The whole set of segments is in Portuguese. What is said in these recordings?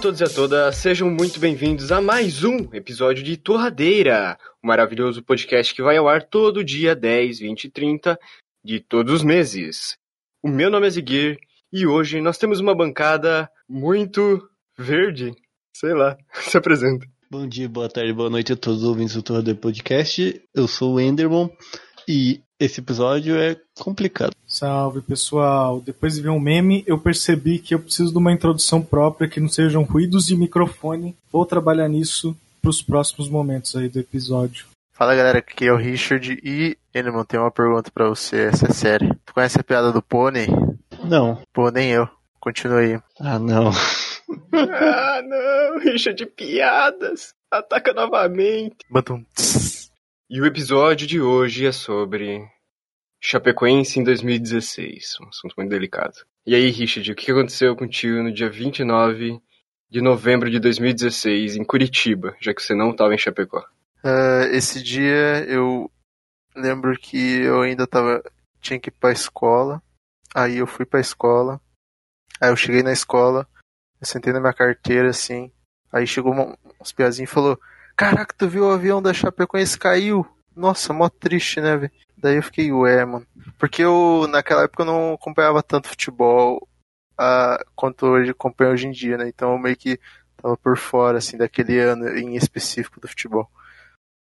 todos e a todas, sejam muito bem-vindos a mais um episódio de Torradeira, o um maravilhoso podcast que vai ao ar todo dia 10, 20 e 30 de todos os meses. O meu nome é Ziguir e hoje nós temos uma bancada muito verde, sei lá, se apresenta. Bom dia, boa tarde, boa noite a todos os ouvintes do Torradeira Podcast, eu sou o Enderman e esse episódio é complicado. Salve pessoal! Depois de ver um meme, eu percebi que eu preciso de uma introdução própria que não sejam ruídos de microfone. Vou trabalhar nisso para os próximos momentos aí do episódio. Fala galera, aqui é o Richard e Enemon, tem uma pergunta para você, essa é séria. Tu conhece a piada do pônei? Não. Pô, nem eu. Continua aí. Ah, não. ah, não, Richard, piadas. Ataca novamente. Batum. E o episódio de hoje é sobre Chapecoense em 2016, um assunto muito delicado. E aí, Richard, o que aconteceu contigo no dia 29 de novembro de 2016 em Curitiba, já que você não estava em Chapecó? Uh, esse dia eu lembro que eu ainda tava tinha que ir para a escola. Aí eu fui para a escola. Aí eu cheguei na escola, eu sentei na minha carteira assim. Aí chegou uma, uns piazinhos e falou: Caraca, tu viu o avião da Chapecoense caiu? Nossa, mó triste, né, velho? Daí eu fiquei, ué, mano. Porque eu, naquela época, eu não acompanhava tanto futebol uh, quanto hoje acompanho hoje em dia, né? Então eu meio que tava por fora, assim, daquele ano em específico do futebol.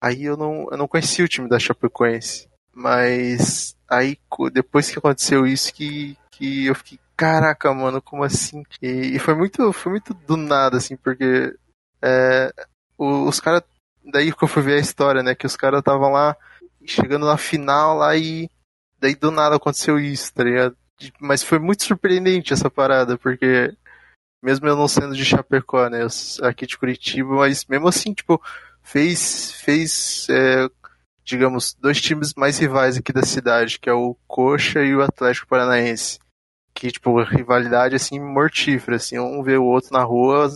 Aí eu não, eu não conhecia o time da Chapecoense. Mas aí, depois que aconteceu isso, que, que eu fiquei, caraca, mano, como assim? E, e foi muito foi muito do nada, assim, porque é, os caras. Daí que eu fui ver a história, né? Que os caras estavam lá, chegando na final lá e. Daí do nada aconteceu isso, tá ligado? Mas foi muito surpreendente essa parada, porque. Mesmo eu não sendo de Chapecó, né? Aqui de Curitiba, mas mesmo assim, tipo, fez. Fez. É, digamos, dois times mais rivais aqui da cidade, que é o Coxa e o Atlético Paranaense. Que, tipo, rivalidade, assim, mortífera, assim, um vê o outro na rua,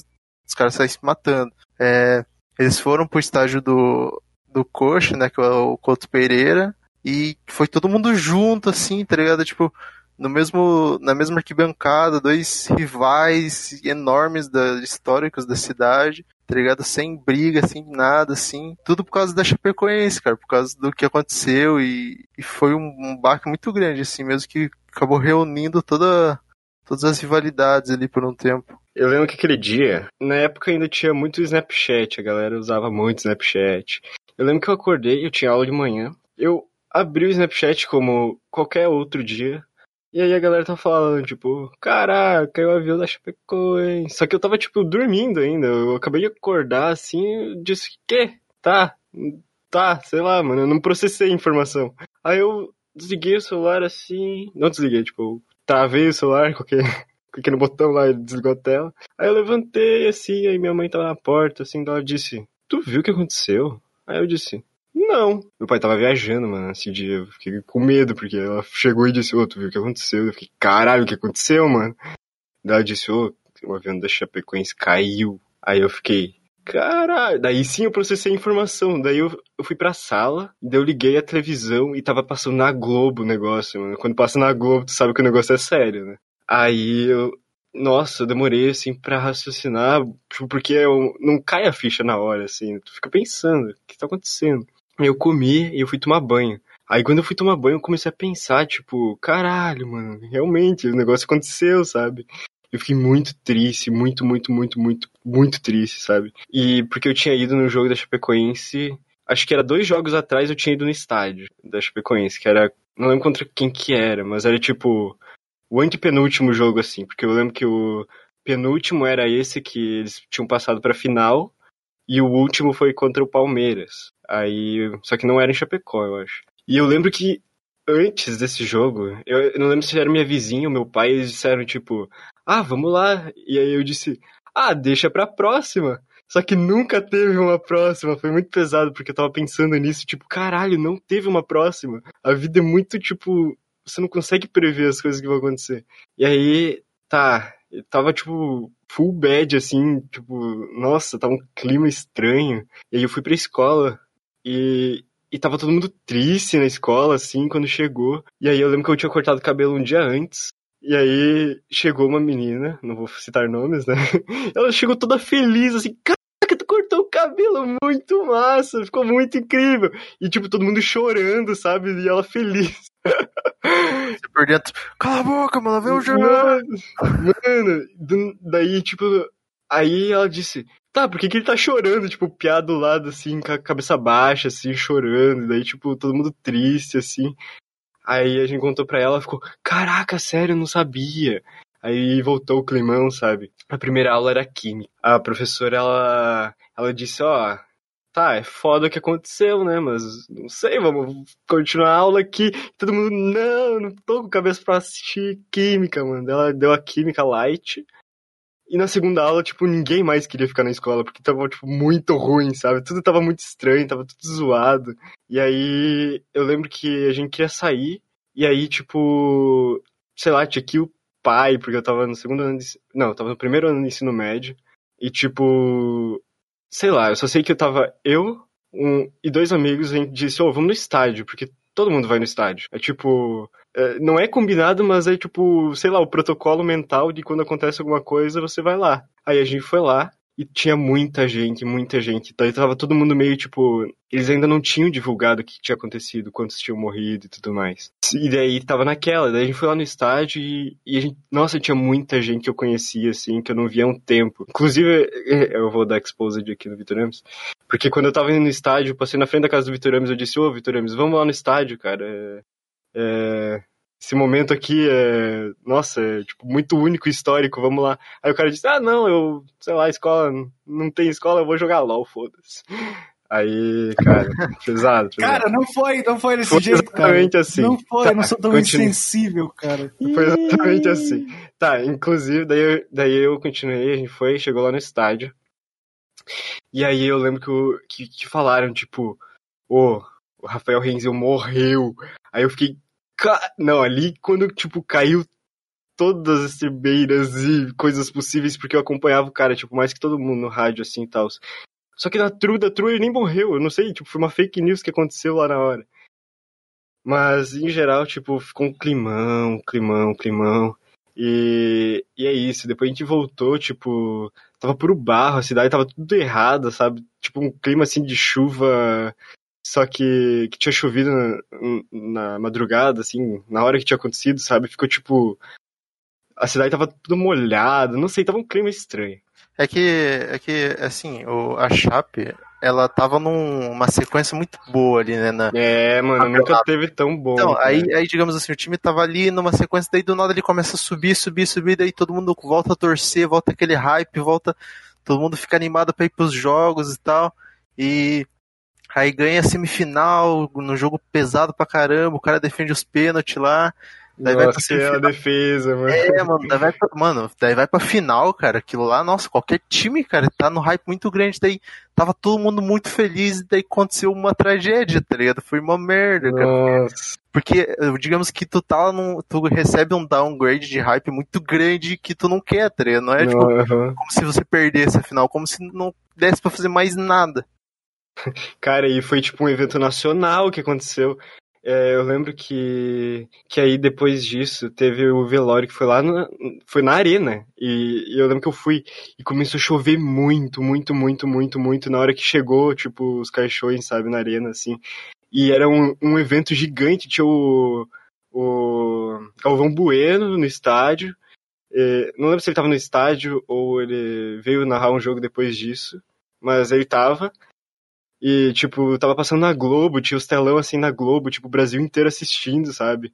os caras saem se matando. É, eles foram pro estágio do, do Coxa, né, que é o Couto Pereira, e foi todo mundo junto, assim, tá ligado? Tipo, no mesmo, na mesma arquibancada, dois rivais enormes da, históricos da cidade, tá ligado? Sem briga, sem nada, assim. Tudo por causa da Chapecoense, cara, por causa do que aconteceu e, e foi um, um baque muito grande, assim, mesmo que acabou reunindo toda, todas as rivalidades ali por um tempo. Eu lembro que aquele dia, na época ainda tinha muito Snapchat, a galera usava muito Snapchat. Eu lembro que eu acordei, eu tinha aula de manhã, eu abri o Snapchat como qualquer outro dia, e aí a galera tava falando, tipo, caraca, caiu o avião da Chapecoense. Só que eu tava, tipo, dormindo ainda, eu acabei de acordar, assim, eu disse, que? Tá, tá, sei lá, mano, eu não processei a informação. Aí eu desliguei o celular assim, não desliguei, tipo, travei o celular, qualquer cliquei no botão lá e desligou a tela. Aí eu levantei assim, aí minha mãe tava na porta, assim, ela disse: Tu viu o que aconteceu? Aí eu disse: Não. Meu pai tava viajando, mano, esse dia. Eu fiquei com medo, porque ela chegou e disse: Ô, oh, tu viu o que aconteceu? Eu fiquei: Caralho, o que aconteceu, mano? Daí ela disse: Ô, oh, o avião da Chapecoense caiu. Aí eu fiquei: Caralho, daí sim eu processei a informação. Daí eu, eu fui pra sala, daí eu liguei a televisão e tava passando na Globo o negócio, mano. Quando passa na Globo, tu sabe que o negócio é sério, né? Aí eu. Nossa, eu demorei assim pra raciocinar, tipo, porque eu, não cai a ficha na hora, assim. Tu fica pensando, o que tá acontecendo? Eu comi e eu fui tomar banho. Aí quando eu fui tomar banho, eu comecei a pensar, tipo, caralho, mano, realmente, o negócio aconteceu, sabe? Eu fiquei muito triste, muito, muito, muito, muito, muito triste, sabe? E porque eu tinha ido no jogo da Chapecoense, acho que era dois jogos atrás eu tinha ido no estádio da Chapecoense, que era, não lembro contra quem que era, mas era tipo o antepenúltimo jogo, assim, porque eu lembro que o penúltimo era esse que eles tinham passado pra final, e o último foi contra o Palmeiras. Aí, só que não era em Chapecó, eu acho. E eu lembro que antes desse jogo, eu, eu não lembro se era minha vizinha ou meu pai, eles disseram tipo, ah, vamos lá. E aí eu disse, ah, deixa pra próxima. Só que nunca teve uma próxima. Foi muito pesado, porque eu tava pensando nisso, tipo, caralho, não teve uma próxima. A vida é muito, tipo, você não consegue prever as coisas que vão acontecer. E aí, tá, tava tipo full bad assim, tipo, nossa, tava um clima estranho. E aí eu fui pra escola e e tava todo mundo triste na escola assim quando chegou. E aí eu lembro que eu tinha cortado o cabelo um dia antes. E aí chegou uma menina, não vou citar nomes, né? Ela chegou toda feliz, assim, caraca, tu cortou o cabelo muito massa, ficou muito incrível. E tipo, todo mundo chorando, sabe? E ela feliz. Você por dentro, cala a boca, mano, vê o jogo. Mano, daí, tipo, aí ela disse, tá, por que, que ele tá chorando? Tipo, o piá do lado, assim, com a cabeça baixa, assim, chorando. Daí, tipo, todo mundo triste, assim. Aí a gente contou pra ela, ficou, caraca, sério, eu não sabia. Aí voltou o climão, sabe? A primeira aula era química. A professora, ela, ela disse, ó, tá, é foda o que aconteceu, né? Mas não sei, vamos continuar a aula aqui. Todo mundo, não, não tô com cabeça pra assistir química, mano. Ela deu a química light. E na segunda aula, tipo, ninguém mais queria ficar na escola, porque tava, tipo, muito ruim, sabe? Tudo tava muito estranho, tava tudo zoado. E aí, eu lembro que a gente queria sair, e aí, tipo, sei lá, tinha aqui o pai, porque eu tava no segundo ano de... Não, eu tava no primeiro ano de ensino médio, e tipo, sei lá, eu só sei que eu tava eu um, e dois amigos, a gente disse, ô, vamos no estádio, porque todo mundo vai no estádio. É tipo, é, não é combinado, mas é tipo, sei lá, o protocolo mental de quando acontece alguma coisa, você vai lá. Aí a gente foi lá e tinha muita gente, muita gente. Daí tava todo mundo meio tipo, eles ainda não tinham divulgado o que tinha acontecido, quantos tinham morrido e tudo mais. E daí tava naquela, daí a gente foi lá no estádio e, e a gente, nossa, tinha muita gente que eu conhecia assim, que eu não via há um tempo. Inclusive, eu vou dar exposed aqui no Vitor Ramos, porque quando eu tava indo no estádio, passei na frente da casa do Vitor Ramos, eu disse, ô Vitor Ramos, vamos lá no estádio, cara. É, é, esse momento aqui é, nossa, é tipo, muito único e histórico, vamos lá. Aí o cara disse, ah, não, eu, sei lá, escola, não tem escola, eu vou jogar LOL, foda-se. Aí, cara, pesado, pesado. Cara, não foi, não foi desse Foi jeito, cara. exatamente assim. Não foi, eu não sou tão Continua. insensível, cara. Foi exatamente assim. Tá, inclusive, daí eu, daí eu continuei, a gente foi, chegou lá no estádio. E aí eu lembro que, o- que, que falaram, tipo, ô, o Rafael Renzel morreu. Aí eu fiquei. "Ca-" Não, ali quando, tipo, caiu todas as tribeiras e coisas possíveis, porque eu acompanhava o cara, tipo, mais que todo mundo no rádio, assim e tal. Só que na True, da True ele nem morreu, eu não sei, tipo, foi uma fake news que aconteceu lá na hora. Mas, em geral, tipo, ficou um climão, climão, climão. E, e é isso, depois a gente voltou, tipo, tava puro barro, a cidade tava tudo errada, sabe? Tipo, um clima assim de chuva, só que, que tinha chovido na, na madrugada, assim, na hora que tinha acontecido, sabe? Ficou tipo. A cidade tava tudo molhada, não sei, tava um clima estranho. É que, é que assim, o, a Chape, ela tava numa sequência muito boa ali, né? Na, É, mano, nunca teve tão bom. Então, cara. aí, aí, digamos assim, o time tava ali numa sequência, daí do nada ele começa a subir, subir, subir, daí todo mundo volta a torcer, volta aquele hype, volta. Todo mundo fica animado pra ir pros jogos e tal. E aí ganha a semifinal, no jogo pesado pra caramba, o cara defende os pênaltis lá. Daí vai pra Nossa, aquela semifinal. defesa, mano. É, mano, daí vai pra, mano, daí vai pra final, cara. Aquilo lá, nossa, qualquer time, cara, tá no hype muito grande. Daí tava todo mundo muito feliz e daí aconteceu uma tragédia, tá ligado? Foi uma merda, cara. Nossa. Porque, digamos que tu tá num, tu recebe um downgrade de hype muito grande que tu não quer, tá ligado? Não é tipo, Não, aham. como se você perdesse a final, como se não desse pra fazer mais nada. Cara, e foi tipo um evento nacional que aconteceu. É, eu lembro que, que aí depois disso teve o velório que foi lá na, foi na arena. E, e eu lembro que eu fui e começou a chover muito, muito, muito, muito, muito na hora que chegou, tipo, os caixões, sabe, na arena, assim. E era um, um evento gigante, tinha o, o Galvão Bueno no estádio. É, não lembro se ele tava no estádio ou ele veio narrar um jogo depois disso, mas ele tava. E, tipo, tava passando na Globo, tinha os telão assim na Globo, tipo, o Brasil inteiro assistindo, sabe?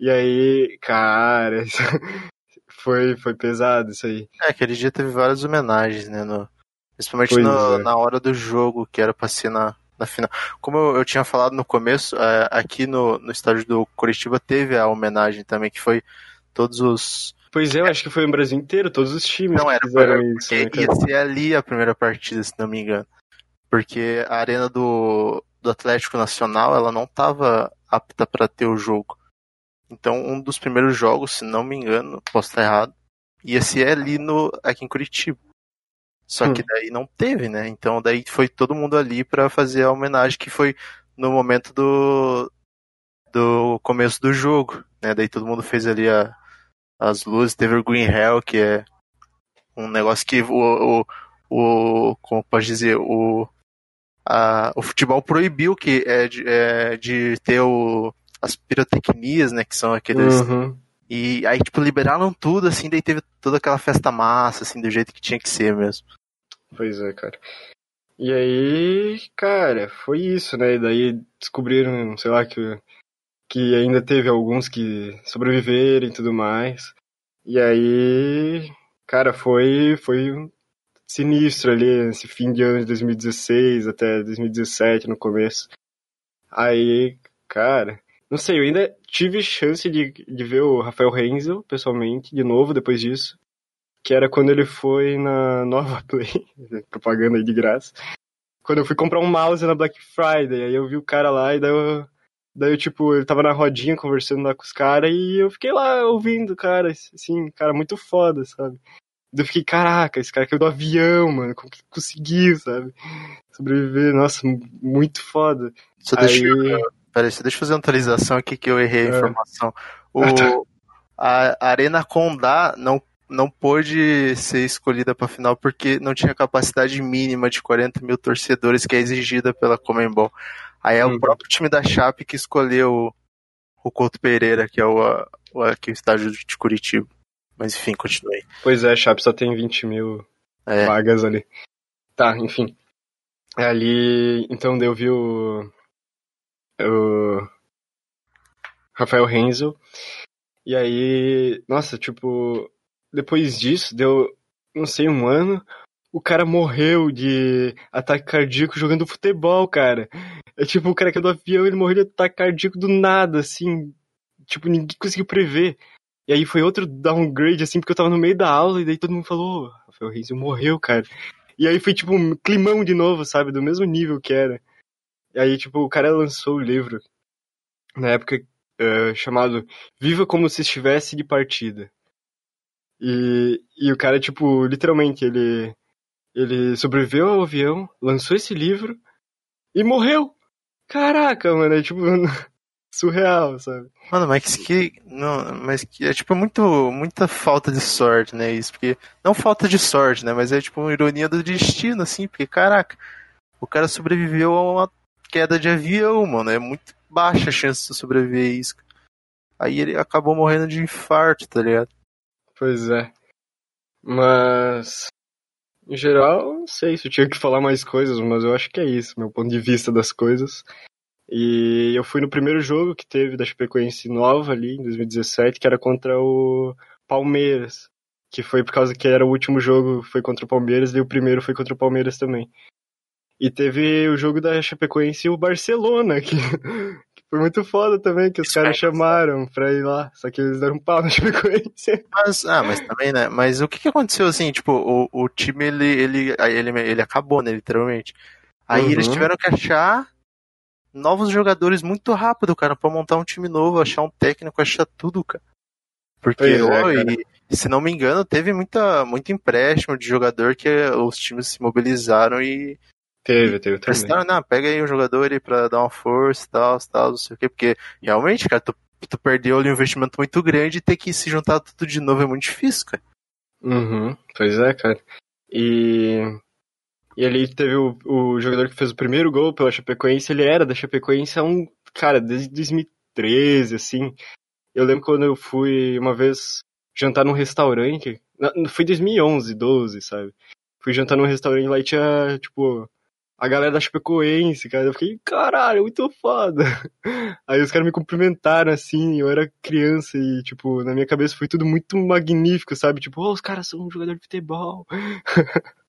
E aí, cara, isso foi, foi pesado isso aí. É, aquele dia teve várias homenagens, né? No, principalmente no- é. na hora do jogo, que era pra ser na, na final. Como eu, eu tinha falado no começo, é, aqui no, no estádio do Curitiba teve a homenagem também, que foi todos os. Pois é, eu acho que foi no Brasil inteiro, todos os times Não, era fizeram pra- isso, né, ia ser ali a primeira partida, se não me engano. Porque a arena do, do Atlético Nacional, ela não estava apta para ter o jogo. Então, um dos primeiros jogos, se não me engano, posso estar errado, ia ser ali no, aqui em Curitiba. Só Hum. que daí não teve, né? Então daí foi todo mundo ali para fazer a homenagem que foi no momento do do começo do jogo, né? Daí todo mundo fez ali a, as luzes. Teve o Green Hell, que é um negócio que o, o, o como pode dizer, o, a, o futebol proibiu que é de, é, de ter o, as pirotecnias, né, que são aqueles Uhum. e aí tipo liberaram tudo assim, daí teve toda aquela festa massa assim, do jeito que tinha que ser mesmo. Pois é, cara. E aí, cara, foi isso, né? E daí descobriram, sei lá, que, que ainda teve alguns que sobreviveram e tudo mais. E aí, cara, foi, foi sinistro ali, esse fim de ano de 2016 até 2017 no começo. Aí, cara, não sei, eu ainda tive chance de, de ver o Rafael Renzel pessoalmente, de novo, depois disso. Que era quando ele foi na Nova Play, propaganda aí de graça. Quando eu fui comprar um mouse na Black Friday, aí eu vi o cara lá e daí eu, daí eu tipo, ele tava na rodinha conversando lá com os caras e eu fiquei lá ouvindo, cara, assim, cara, muito foda, sabe? Eu fiquei, caraca, esse cara caiu do avião, mano, como que conseguiu, sabe? Sobreviver, nossa, muito foda. Só Aí- deixa eu, peraí, só deixa eu fazer uma atualização aqui que eu errei a É. informação. O, Ah, tá. a Arena Condá não, não pôde ser escolhida para final porque não tinha capacidade mínima de 40 mil torcedores que é exigida pela Comembol. Aí é Uhum. o próprio time da Chape que escolheu o Couto Pereira, que é o, o, aqui, o estádio de Curitiba. Mas enfim, continue. Pois é, Chape só tem 20 mil É, vagas ali. Tá, enfim. Ali, então eu vi o, o Rafael Renzo. E aí, nossa, tipo, depois disso, deu, não sei, um ano, o cara morreu de ataque cardíaco jogando futebol, cara. É tipo, o cara que é do avião, ele morreu de ataque cardíaco do nada, assim. Tipo, ninguém conseguiu prever. E aí foi outro downgrade, assim, porque eu tava no meio da aula e daí todo mundo falou, "Ô, Rafael Renzo morreu, cara. E aí foi tipo um climão de novo, sabe? Do mesmo nível que era. E aí, tipo, o cara lançou o livro na época eh, chamado Viva como se estivesse de partida. E, e o cara, tipo, literalmente, ele, ele sobreviveu ao avião, lançou esse livro e morreu. Caraca, mano, é tipo surreal, sabe? Mano, mas que. Não, mas que é tipo muito, muita falta de sorte, né? Isso, porque. Não falta de sorte, né? Mas é tipo uma ironia do destino, assim, porque, caraca, o cara sobreviveu a uma queda de avião, mano. É muito baixa a chance de sobreviver a isso. Aí ele acabou morrendo de infarto, tá ligado? Pois é. Mas. Em geral, não sei se eu tinha que falar mais coisas, mas eu acho que é isso, meu ponto de vista das coisas. E eu fui no primeiro jogo que teve da Chapecoense nova ali, em 2017, que era contra o Palmeiras. Que foi por causa que era o último jogo, foi contra o Palmeiras, e o primeiro foi contra o Palmeiras também. E teve o jogo da Chapecoense e o Barcelona, que, que foi muito foda também, que os Isso caras é chamaram pra ir lá, só que eles deram um pau na Chapecoense. Mas, ah, mas também, né? Mas o que que aconteceu, assim, tipo, o, o time, ele, ele, ele, ele acabou, né, literalmente. Aí Uhum. eles tiveram que achar novos jogadores muito rápido, cara, pra montar um time novo, achar um técnico, achar tudo, cara. Porque, é, cara. e, se não me engano, teve muita, muito empréstimo de jogador que os times se mobilizaram e Teve, teve também. prestaram, não, pega aí um jogador aí pra dar uma força e tal, tal, não sei o quê, porque realmente, cara, tu, tu perdeu ali um investimento muito grande e ter que se juntar tudo de novo é muito difícil, cara. Uhum, pois é, cara. E, e ali teve o, o jogador que fez o primeiro gol pela Chapecoense, ele era da Chapecoense há um, cara, desde 2013, assim. Eu lembro quando eu fui uma vez jantar num restaurante, na- foi 2011, 12, sabe? Fui jantar num restaurante lá e tinha, tipo, a galera da Chapecoense, cara. Eu fiquei, caralho, muito foda. Aí os caras me cumprimentaram, assim, eu era criança e, tipo, na minha cabeça foi tudo muito magnífico, sabe? Tipo, oh, os caras são um jogador de futebol.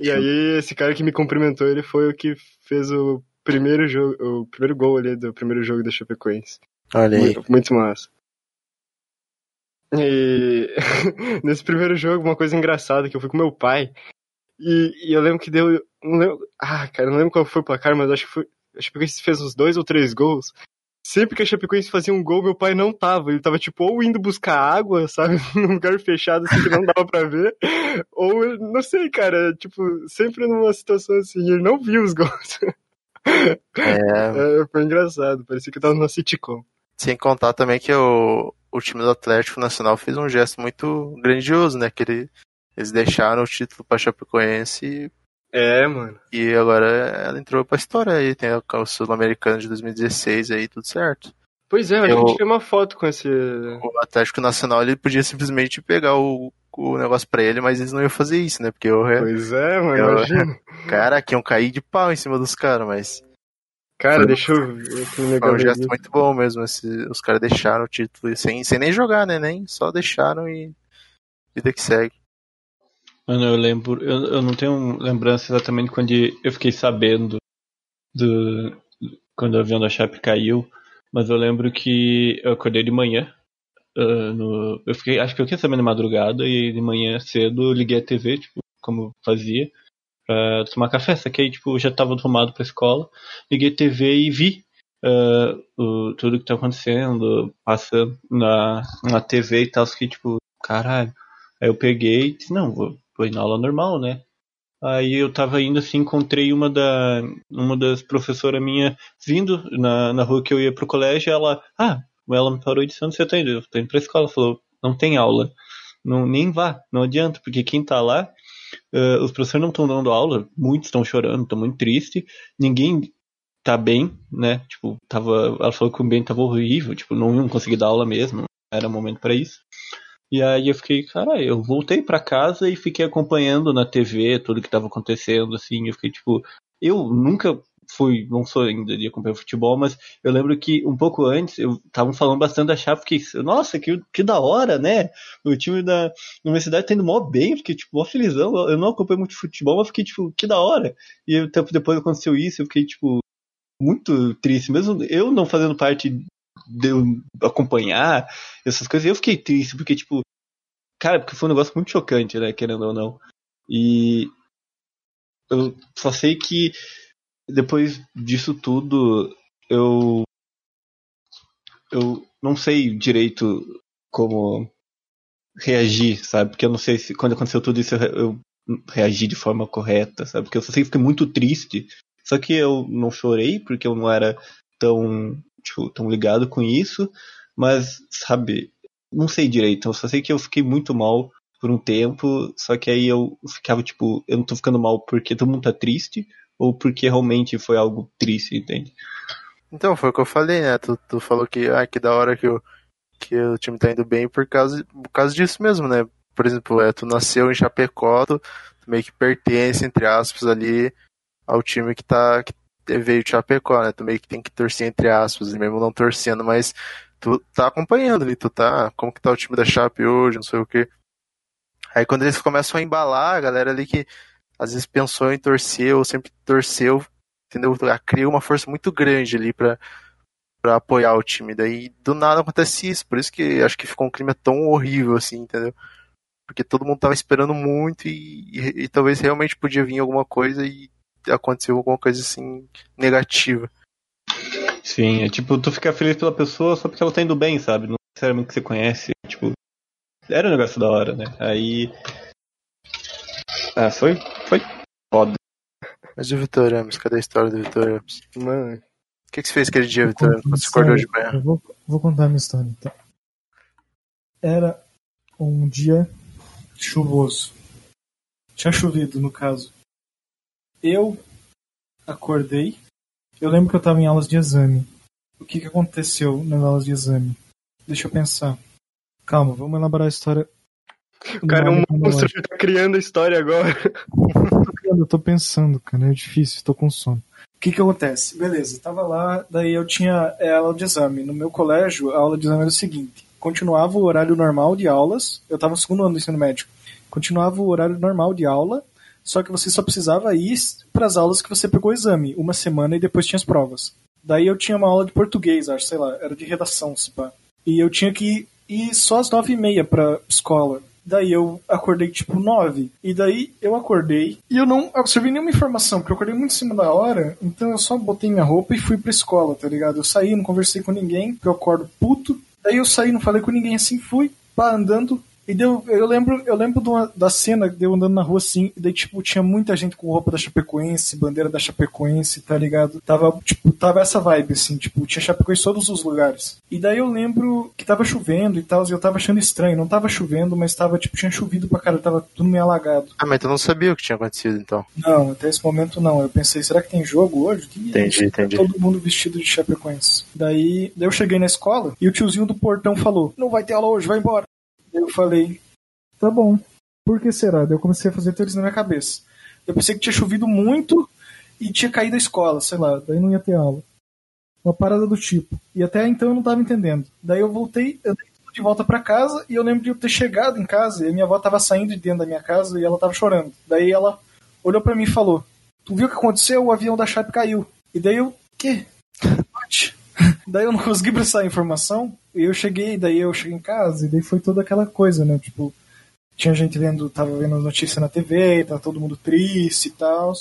e aí, esse cara que me cumprimentou, ele foi o que fez o primeiro jogo, o primeiro gol ali do primeiro jogo da Chapecoense. Olha aí. Muito, muito massa. E nesse primeiro jogo, uma coisa engraçada, que eu fui com meu pai, e, e eu lembro que deu. Não lembro, ah, cara, não lembro qual foi o placar, mas acho que foi. A Chapecoense fez uns dois ou três gols. Sempre que a Chapecoense fazia um gol, meu pai não tava. Ele tava, tipo, ou indo buscar água, sabe? Num lugar fechado, assim, que não dava pra ver. Ou, não sei, cara, tipo, sempre numa situação assim, ele não viu os gols. É, É, foi engraçado, parecia que eu tava numa sitcom. sem contar também que o, o time do Atlético Nacional fez um gesto muito grandioso, né? Que ele, eles deixaram o título pra Chapecoense É, mano. e agora ela entrou pra história aí. Tem o Sul-Americano de 2016 aí, tudo certo. Pois é, eu, Eu- tirei uma foto com esse. O Atlético Nacional ele podia simplesmente pegar o, o negócio pra ele, mas eles não iam fazer isso, né? Porque o Pois é, mano, Eu- imagina. cara que iam cair de pau em cima dos caras, mas Cara, Foi- deixa eu ver aqui foi um gesto muito bom mesmo. esse- os caras deixaram o título sem, sem nem jogar, né? Nem só deixaram e vida que segue. Mano, eu lembro. Eu, eu não tenho lembrança exatamente quando eu fiquei sabendo do. Quando o avião da Chape caiu. Mas eu lembro que eu acordei de manhã. ah, no, eu fiquei, acho que eu fiquei sabendo de madrugada e de manhã cedo eu liguei a TV, tipo, como fazia, pra tomar café. Só que aí, tipo, eu já tava tomado pra escola. Liguei a TV e vi ah, o, tudo que tá acontecendo, passando na, na TV e tal. Fiquei, tipo, caralho. Aí eu peguei e disse, não, vou, ir na aula normal, né? Aí eu tava indo assim, encontrei uma da uma das professoras minha vindo na, na rua que eu ia pro colégio, ela, ah, ela me parou disse, onde você tá indo? Eu tô indo pra escola, falou, não tem aula. Não, nem vá, não adianta, porque quem tá lá, eh, os professores não estão dando aula, muitos estão chorando, estão muito tristes, ninguém tá bem, né? Tipo, tava, ela falou que o bem tava horrível, tipo, não iam conseguir dar aula mesmo, era momento pra isso. E aí eu fiquei, cara, eu voltei pra casa e fiquei acompanhando na TV tudo que tava acontecendo, assim, eu fiquei tipo, eu nunca fui, não sou ainda de acompanhar futebol, mas eu lembro que um pouco antes, eu estavam falando bastante da Chape, fiquei, nossa, que, que da hora, né? O time da universidade tá indo mó bem, fiquei tipo, mó felizão, eu não acompanho muito futebol, mas fiquei tipo, que da hora. E o tempo depois aconteceu isso, eu fiquei tipo, muito triste, mesmo eu não fazendo parte de eu acompanhar essas coisas, eu fiquei triste, porque, tipo, cara, porque foi um negócio muito chocante, né, querendo ou não. E eu só sei que depois disso tudo, eu eu não sei direito como reagir, sabe? Porque eu não sei se quando aconteceu tudo isso eu, eu reagi de forma correta, sabe? Porque eu só sei que fiquei muito triste. Só que eu não chorei porque eu não era tão, tipo, tão ligado com isso, mas, sabe, não sei direito. Eu só sei que eu fiquei muito mal por um tempo, só que aí eu ficava tipo, eu não tô ficando mal porque todo mundo tá triste ou porque realmente foi algo triste, entende? Então, foi o que eu falei, né? Tu, tu falou que, ah, que da hora que o, que o time tá indo bem por causa, por causa disso mesmo, né? Por exemplo, é, tu nasceu em Chapecó, tu, tu meio que pertence, entre aspas, ali ao time que tá que veio de Chapecó, né? Tu meio que tem que torcer entre aspas, e mesmo não torcendo, mas tu tá acompanhando ali, tu tá, como que tá o time da Chape hoje, não sei o quê. Aí quando eles começam a embalar, a galera ali que às vezes pensou em torcer ou sempre torceu, entendeu? Cria uma força muito grande ali pra, pra apoiar o time. Daí do nada acontece isso, por isso que acho que ficou um clima tão horrível assim, entendeu? Porque todo mundo tava esperando muito e, e, e talvez realmente podia vir alguma coisa e aconteceu alguma coisa assim negativa. Sim, é tipo, tu fica feliz pela pessoa só porque ela tá indo bem, sabe? Não necessariamente que você conhece, tipo. Era um negócio da hora, né? Aí. Ah, foi. Foi foda. Mas e o Vitor Ramos? Cadê a história do Vitor Ramos? Mano, O que, que você fez aquele dia, Vitor você acordou de manhã? Eu vou, vou contar a minha história então. Era um dia chuvoso. Tinha chovido, no caso. Eu acordei. Eu lembro que eu estava em aulas de exame. O que, que aconteceu nas aulas de exame? Deixa eu pensar. Calma, vamos elaborar a história. o cara é um monstro, ele tá criando a história agora. Eu tô pensando, cara, é difícil, tô com sono. O que que acontece? Beleza, tava lá, daí eu tinha é, aula de exame. No meu colégio, a aula de exame era o seguinte: continuava o horário normal de aulas, eu tava no segundo ano do ensino médio. Continuava o horário normal de aula, só que você só precisava ir para as aulas que você pegou o exame, uma semana e depois tinha as provas. Daí eu tinha uma aula de português, acho, sei lá, era de redação, se pá. E eu tinha que ir só às nove e meia pra escola. Daí eu acordei tipo nove. E daí eu acordei e eu não absorvi nenhuma informação, porque eu acordei muito em cima da hora. Então eu só botei minha roupa e fui pra escola, tá ligado? Eu saí, não conversei com ninguém, porque eu acordo puto. Daí eu saí, não falei com ninguém assim, fui, pá, andando. E deu, eu lembro, eu lembro de uma, da cena de eu andando na rua assim, e daí, tipo, tinha muita gente com roupa da Chapecoense, bandeira da Chapecoense, tá ligado? Tava, tipo, tava essa vibe, assim, tipo, tinha Chapecoense em todos os lugares. E daí eu lembro que tava chovendo e tal, e eu tava achando estranho. Não tava chovendo, mas tava, tipo, tinha chovido pra cara, tava tudo meio alagado. Ah, mas tu não sabia o que tinha acontecido, então. Não, até esse momento não. Eu pensei, será que tem jogo hoje? Que Entendi, entendi. Todo mundo vestido de Chapecoense. Daí, daí eu cheguei na escola e o tiozinho do portão falou: Não vai ter aula hoje, vai embora. Eu falei: Tá bom. Por que será? Daí eu comecei a fazer teorias na minha cabeça. Eu pensei que tinha chovido muito e tinha caído a escola, sei lá, daí não ia ter aula. Uma parada do tipo. E até então eu não tava entendendo. Daí eu voltei, eu dei tudo de volta para casa e eu lembro de eu ter chegado em casa e a minha avó tava saindo de dentro da minha casa e ela tava chorando. Daí ela olhou para mim e falou: Tu viu o que aconteceu? O avião da Chape caiu. E daí eu, quê? Daí eu não consegui prestar a informação. E eu cheguei, daí eu cheguei em casa, e daí foi toda aquela coisa, né? Tipo, tinha gente vendo, tava vendo notícia na TV, tava todo mundo triste e tal.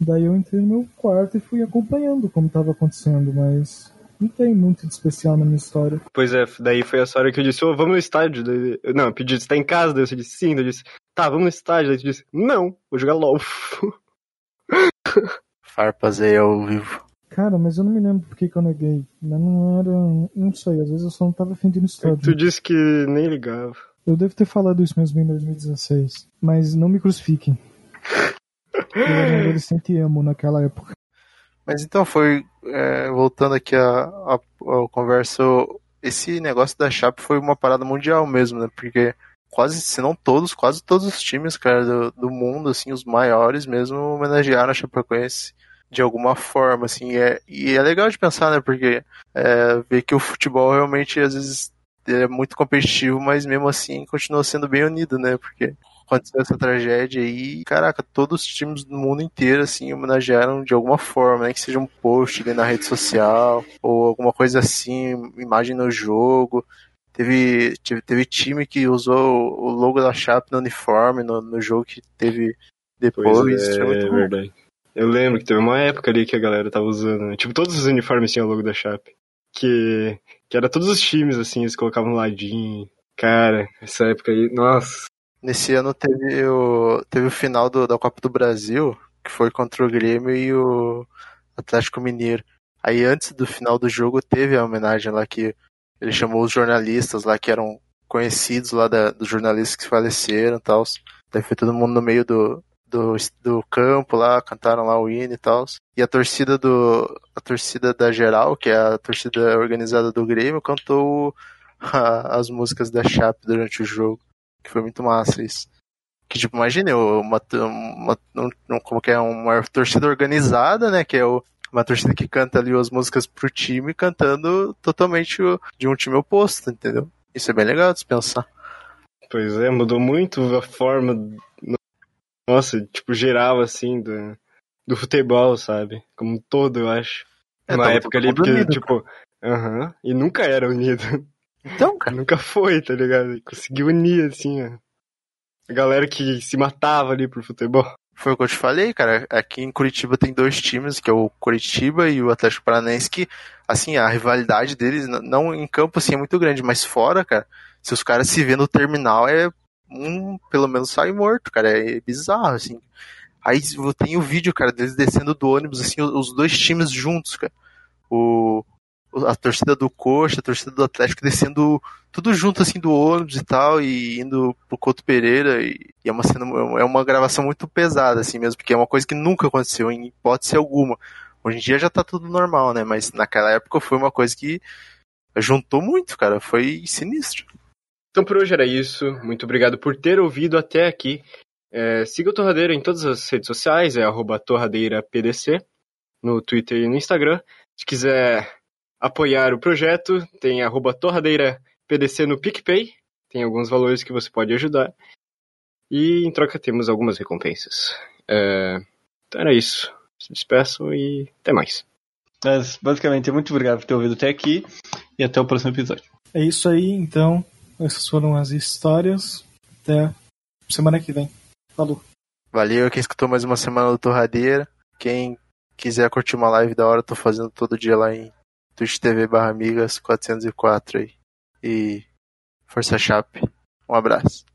Daí eu entrei no meu quarto e fui acompanhando como tava acontecendo, mas não tem muito de especial na minha história. Pois é, daí foi essa hora que eu disse, ô, vamos no estádio. Daí, eu- não, eu pedi, você tá em casa? Daí você disse, sim. Daí eu disse, tá, vamos no estádio. Daí você disse, não, vou jogar LOL. Farpas aí ao vivo. Cara, mas eu não me lembro por que que eu neguei. Mas não era. Não sei, às vezes eu só não tava afim de ir no estádio. tu disse que nem ligava. Eu devo ter falado isso mesmo em 2016. Mas não me crucifiquem. Eu era um adolescente emo naquela época. Mas então foi, é, voltando aqui a, a, a conversa, esse negócio da Chape foi uma parada mundial mesmo, né? Porque quase, se não todos, quase todos os times, cara, do, do mundo, assim, os maiores mesmo, homenagearam a Chapecoense de alguma forma, assim, e é, e é legal de pensar, né? Porque é, ver que o futebol realmente, às vezes, é muito competitivo, mas mesmo assim continua sendo bem unido, né? Porque aconteceu essa tragédia aí, caraca, todos os times do mundo inteiro, assim, homenagearam de alguma forma, né? Que seja um post ali na rede social, ou alguma coisa assim, imagem no jogo. Teve, teve, teve time que usou o logo da Chape no uniforme, no, no jogo que teve depois. Pois é, é muito é verdade. Eu lembro que teve uma época ali que a galera tava usando, né? Tipo, todos os uniformes tinham logo da Chape. Que, que era todos os times, assim, eles colocavam um ladinho. Cara, essa época aí, nossa. Nesse ano teve o, teve o final do, da Copa do Brasil, que foi contra o Grêmio e o Atlético Mineiro. Aí antes do final do jogo teve a homenagem lá que ele chamou os jornalistas lá que eram conhecidos lá da, dos jornalistas que faleceram e tal. Daí foi todo mundo no meio do, do, do campo lá, cantaram lá o hino e tal. E a torcida do a torcida da geral, que é a torcida organizada do Grêmio, cantou a- as músicas da Chape durante o jogo que foi muito massa isso. Que, tipo, imagine uma, uma, um- como que é, uma torcida organizada, né, que é o- uma torcida que canta ali as músicas pro time, cantando totalmente o- de um time oposto, entendeu? Isso é bem legal de pensar. Pois é, mudou muito a forma, nossa, tipo, geral, assim, do, do futebol, sabe? Como um todo, eu acho. É, Uma época ali, porque, unido, tipo, aham, e nunca era unido. Então, cara, Nunca foi, tá ligado? Conseguiu unir, assim, ó. A galera que se matava ali pro futebol. foi o que eu te falei, cara. Aqui em Curitiba tem dois times, que é o Curitiba e o Atlético Paranaense, que, assim, a rivalidade deles, não em campo, assim, é muito grande, mas fora, cara, se os caras se vêem no terminal, é um, pelo menos sai morto, cara, é bizarro, assim. Aí tem o vídeo, cara, deles descendo do ônibus, assim, os dois times juntos, cara. O, a torcida do Coxa, a torcida do Atlético descendo tudo junto, assim, do ônibus e tal, e indo pro Couto Pereira, e, e é uma cena, é uma gravação muito pesada, assim mesmo, porque é uma coisa que nunca aconteceu, em hipótese alguma. Hoje em dia já tá tudo normal, né, mas naquela época foi uma coisa que juntou muito, cara, foi sinistro. Então por hoje era isso. Muito obrigado por ter ouvido até aqui. É, siga o Torradeira em todas as redes sociais, é arroba torradeirapdc, no Twitter e no Instagram. Se quiser apoiar o projeto, tem arroba torradeirapdc no PicPay. Tem alguns valores que você pode ajudar. E em troca temos algumas recompensas. É, então era isso. Se despeçam e até mais. Mas, basicamente, muito obrigado por ter ouvido até aqui e até o próximo episódio. É isso aí, então. Essas foram as histórias. Até semana que vem. Falou. Valeu, quem escutou mais uma semana do Torradeira. Quem quiser curtir uma live da hora, tô fazendo todo dia lá em Twitch TV barra Amigas 404 aí. E Força Chape. Um abraço.